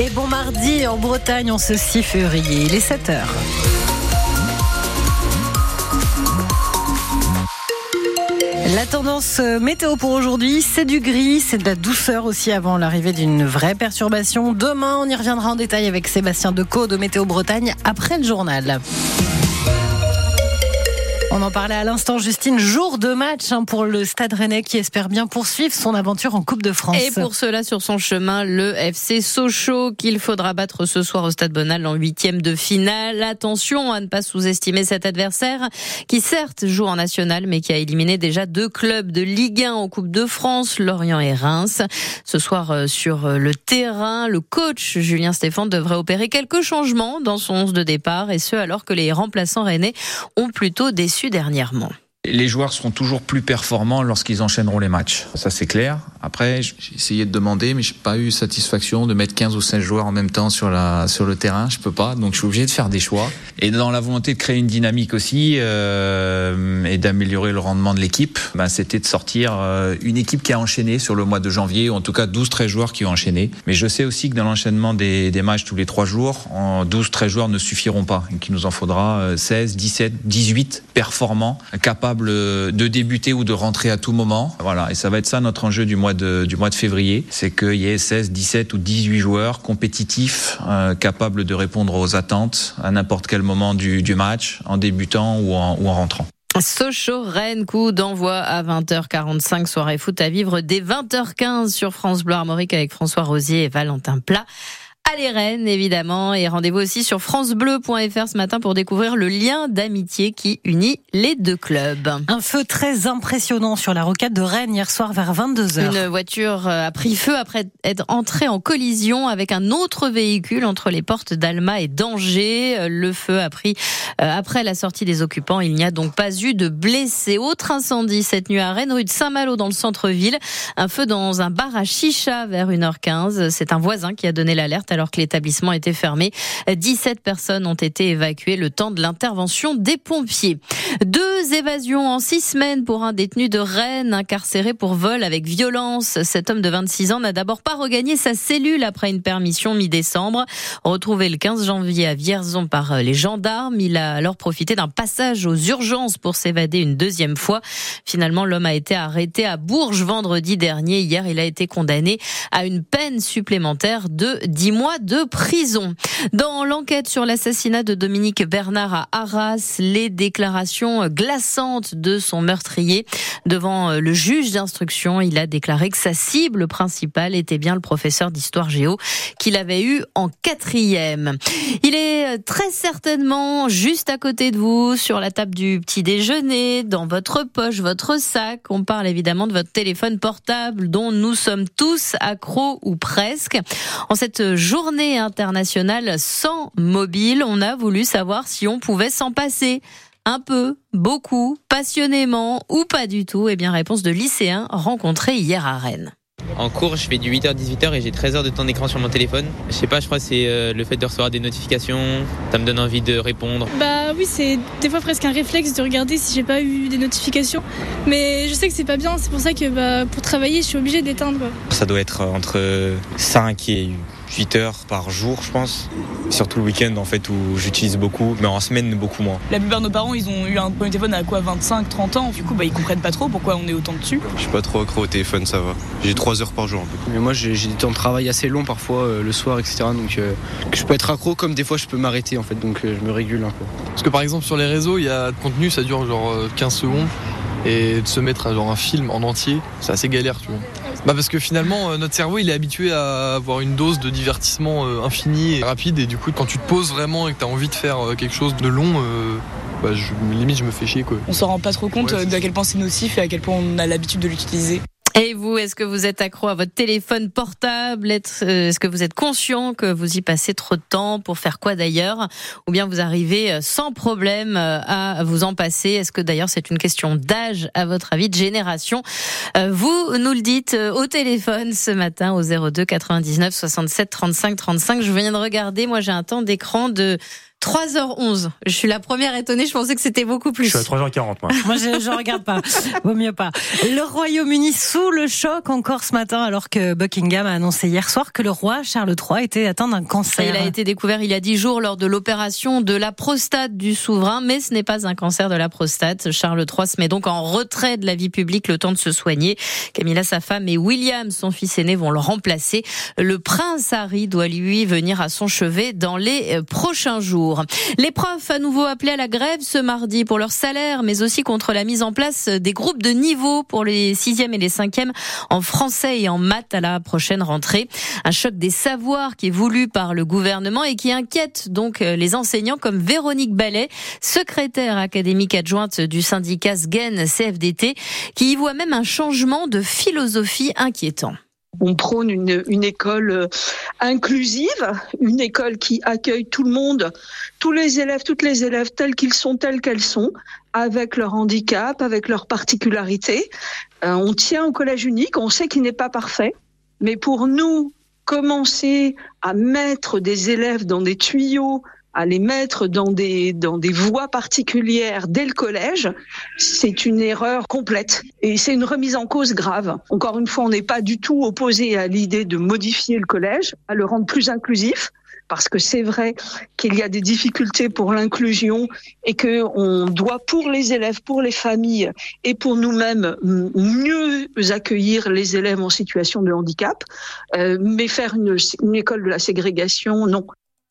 Et bon mardi en Bretagne en ce 6 février, il est 7 heures. La tendance euh, météo pour aujourd'hui, c'est du gris, c'est de la douceur aussi avant l'arrivée d'une vraie perturbation. Demain, on y reviendra en détail avec Sébastien Decaux de Météo Bretagne après le journal. On en parlait à l'instant, Justine. Jour de match hein, pour le Stade Rennais qui espère bien poursuivre son aventure en Coupe de France. Et pour cela, sur son chemin, le FC Sochaux qu'il faudra battre ce soir au Stade Bonal en huitième de finale. Attention à ne pas sous-estimer cet adversaire qui certes joue en national mais qui a éliminé déjà deux clubs de Ligue 1 en Coupe de France, Lorient et Reims. Ce soir euh, sur euh, le terrain, le coach Julien Stéphane devrait opérer quelques changements dans son 11 de départ et ce alors que les remplaçants rennais ont plutôt déçu dernièrement. Les joueurs seront toujours plus performants lorsqu'ils enchaîneront les matchs. Ça, c'est clair. Après, j'ai essayé de demander, mais j'ai pas eu satisfaction de mettre 15 ou 16 joueurs en même temps sur la, sur le terrain. Je peux pas. Donc, je suis obligé de faire des choix. Et dans la volonté de créer une dynamique aussi, euh, et d'améliorer le rendement de l'équipe, ben, c'était de sortir euh, une équipe qui a enchaîné sur le mois de janvier, ou en tout cas 12-13 joueurs qui ont enchaîné. Mais je sais aussi que dans l'enchaînement des, des matchs tous les trois jours, 12-13 joueurs ne suffiront pas. Et qu'il nous en faudra 16, 17, 18 performants, capables de débuter ou de rentrer à tout moment. Voilà, et ça va être ça notre enjeu du mois de, février, c'est qu'il y ait 16, 17 ou 18 joueurs compétitifs, euh, capables de répondre aux attentes à n'importe quel moment du, match, en débutant ou en, rentrant. Sochaux Rennes, coup d'envoi à 20h45, soirée foot à vivre dès 20h15 sur France Bleu Armorique avec François Rosier et Valentin Plat. Allez Rennes, évidemment, et rendez-vous aussi sur francebleu.fr ce matin pour découvrir le lien d'amitié qui unit les deux clubs. Un feu très impressionnant sur la rocade de Rennes hier soir vers 22h. Une voiture euh, a pris feu après être entrée en collision avec un autre véhicule entre les portes d'Alma et d'Angers. Euh, le feu a pris euh, après la sortie des occupants. Il n'y a donc pas eu de blessés. Autre incendie cette nuit à Rennes, rue de Saint-Malo dans le centre-ville. Un feu dans un bar à Chicha vers 1h15. C'est un voisin qui a donné l'alerte alors que l'établissement était fermé. 17 personnes ont été évacuées le temps de l'intervention des pompiers. Deux évasions en six semaines pour un détenu de Rennes incarcéré pour vol avec violence. Cet homme de 26 ans n'a d'abord pas regagné sa cellule après une permission mi-décembre. Retrouvé le 15 janvier à Vierzon par les gendarmes, il a alors profité d'un passage aux urgences pour s'évader une deuxième fois. Finalement, l'homme a été arrêté à Bourges vendredi dernier. Hier, il a été condamné à une peine supplémentaire de 10 mois de prison. Dans l'enquête sur l'assassinat de Dominique Bernard à Arras, les déclarations glaçantes de son meurtrier devant le juge d'instruction, il a déclaré que sa cible principale était bien le professeur d'histoire géo qu'il avait eu en quatrième. Il est très certainement juste à côté de vous, sur la table du petit déjeuner, dans votre poche, votre sac. On parle évidemment de votre téléphone portable dont nous sommes tous accros ou presque. En cette journée journée internationale sans mobile, on a voulu savoir si on pouvait s'en passer. Un peu, beaucoup, passionnément ou pas du tout Eh bien, réponse de lycéens rencontrés hier à Rennes. En cours, je fais du 8h 18h et j'ai 13 heures de temps d'écran sur mon téléphone. Je sais pas, je crois que c'est euh, le fait de recevoir des notifications, ça me donne envie de répondre. Bah oui, c'est des fois presque un réflexe de regarder si j'ai pas eu des notifications. Mais je sais que c'est pas bien, c'est pour ça que bah, pour travailler, je suis obligée d'éteindre. Ça doit être entre 5 et 8 heures par jour, je pense. Surtout le week-end, en fait, où j'utilise beaucoup, mais en semaine, beaucoup moins. La plupart de nos parents, ils ont eu un premier téléphone à quoi 25, 30 ans. Du coup, bah, ils comprennent pas trop pourquoi on est autant dessus. Je suis pas trop accro au téléphone, ça va. J'ai 3 heures par jour, un peu. Mais moi, j'ai des temps de travail assez longs, parfois, euh, le soir, etc. Donc, euh, je peux être accro, comme des fois, je peux m'arrêter, en fait. Donc, euh, je me régule un peu. Parce que, par exemple, sur les réseaux, il y a contenu, ça dure genre 15 secondes. Et de se mettre à genre un film en entier, c'est assez galère, tu vois. Bah parce que finalement euh, notre cerveau il est habitué à avoir une dose de divertissement euh, infini et rapide et du coup quand tu te poses vraiment et que tu as envie de faire euh, quelque chose de long bah, je, limite je me fais chier quoi. On s'en rend pas trop compte d'à quel point c'est nocif et à quel point on a l'habitude de l'utiliser. Et vous, est-ce que vous êtes accro à votre téléphone portable? Est-ce que vous êtes conscient que vous y passez trop de temps pour faire quoi d'ailleurs? Ou bien vous arrivez euh, sans problème euh, à vous en passer? Est-ce que d'ailleurs c'est une question d'âge à votre avis, de génération? Euh, Vous nous le dites au téléphone ce matin au 02 99 67 35 35. Je viens de regarder, moi j'ai un temps d'écran de 3h11. Je suis la première étonnée, je pensais que c'était beaucoup plus. Je suis à 3h40 moi. Moi, je, je regarde pas. Vaut mieux pas. Le Royaume-Uni sous le choc encore ce matin, alors que Buckingham a annoncé hier soir que le roi Charles III était atteint d'un cancer. Il a été découvert il y a 10 jours lors de l'opération de la prostate du souverain, mais ce n'est pas un cancer de la prostate. Charles III se met donc en retrait de la vie publique le temps de se soigner. Camilla, sa femme, et William, son fils aîné, vont le remplacer. Le prince Harry doit lui venir à son chevet dans les euh, prochains jours. Les profs à nouveau appelés à la grève ce mardi pour leur salaire, mais aussi contre la mise en place des groupes de niveau pour les sixièmes et les cinquièmes en français et en maths à la prochaine rentrée. Un choc des savoirs qui est voulu par le gouvernement et qui inquiète donc les enseignants comme Véronique Ballet, secrétaire académique adjointe du syndicat SGEN CFDT, qui y voit même un changement de philosophie inquiétant. On prône une, une, école euh, inclusive, une école qui accueille tout le monde, tous les élèves, toutes les élèves tels qu'ils sont, tels qu'elles sont, avec leur handicap, avec leurs particularités. Euh, on tient au collège unique, on sait qu'il n'est pas parfait, mais pour nous, commencer à mettre des élèves dans des tuyaux à les mettre dans des dans des voies particulières dès le collège, c'est une erreur complète et c'est une remise en cause grave. Encore une fois, on n'est pas du tout opposé à l'idée de modifier le collège, à le rendre plus inclusif parce que c'est vrai qu'il y a des difficultés pour l'inclusion et que on doit pour les élèves, pour les familles et pour nous-mêmes mieux accueillir les élèves en situation de handicap, euh, mais faire une, une école de la ségrégation, non.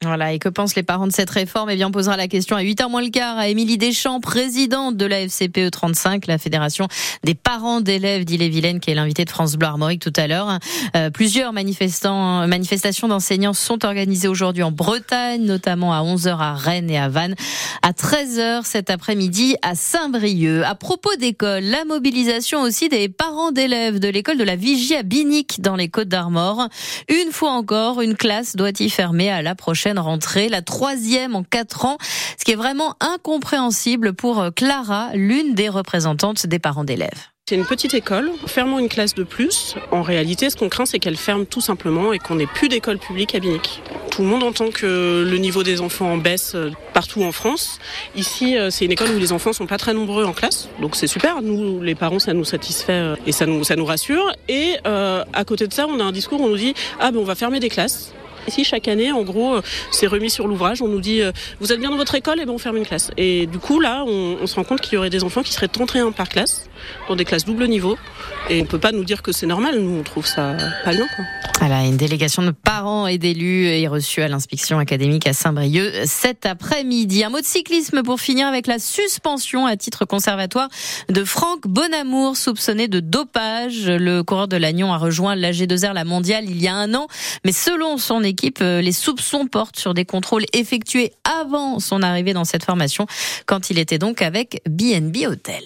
Voilà, et que pensent les parents de cette réforme? Eh bien, on posera la question à 8h moins le quart à Émilie Deschamps, présidente de la FCPE 35, la Fédération des parents d'élèves d'Ille-et-Vilaine, qui est l'invité de France Bleu tout à l'heure. Euh, plusieurs manifestants, manifestations d'enseignants sont organisées aujourd'hui en Bretagne, notamment à 11h à Rennes et à Vannes, à 13h cet après-midi à Saint-Brieuc. À propos d'école, la mobilisation aussi des parents d'élèves de l'école de la Vigie à Binic dans les Côtes d'Armor. Une fois encore, une classe doit y fermer à la prochaine rentrée, la troisième en quatre ans, ce qui est vraiment incompréhensible pour Clara, l'une des représentantes des parents d'élèves. C'est une petite école, fermons une classe de plus. En réalité, ce qu'on craint, c'est qu'elle ferme tout simplement et qu'on n'ait plus d'école publique à Binic. Tout le monde entend que le niveau des enfants en baisse partout en France. Ici, c'est une école où les enfants sont pas très nombreux en classe, donc c'est super. Nous, les parents, ça nous satisfait et ça nous, rassure. Et euh, à côté de ça, on a un discours où on nous dit ah ben on va fermer des classes. Ici, chaque année, en gros, c'est remis sur l'ouvrage. On nous dit, vous êtes bien dans votre école, et ben on ferme une classe. Et du coup, là, on, se rend compte qu'il y aurait des enfants qui seraient 31 par classe, dans des classes double niveau. Et on peut pas nous dire que c'est normal. Nous, on trouve ça pas bien, quoi. Voilà, une délégation de parents et d'élus est reçue à l'inspection académique à Saint-Brieuc cet après-midi. Un mot de cyclisme pour finir avec la suspension à titre conservatoire de Franck Bonamour, soupçonné de dopage. Le coureur de l'Agnon a rejoint l'AG2R, la mondiale, il y a un an. Mais selon son équipe, les soupçons portent sur des contrôles effectués avant son arrivée dans cette formation, quand il était donc avec BNB Hotel.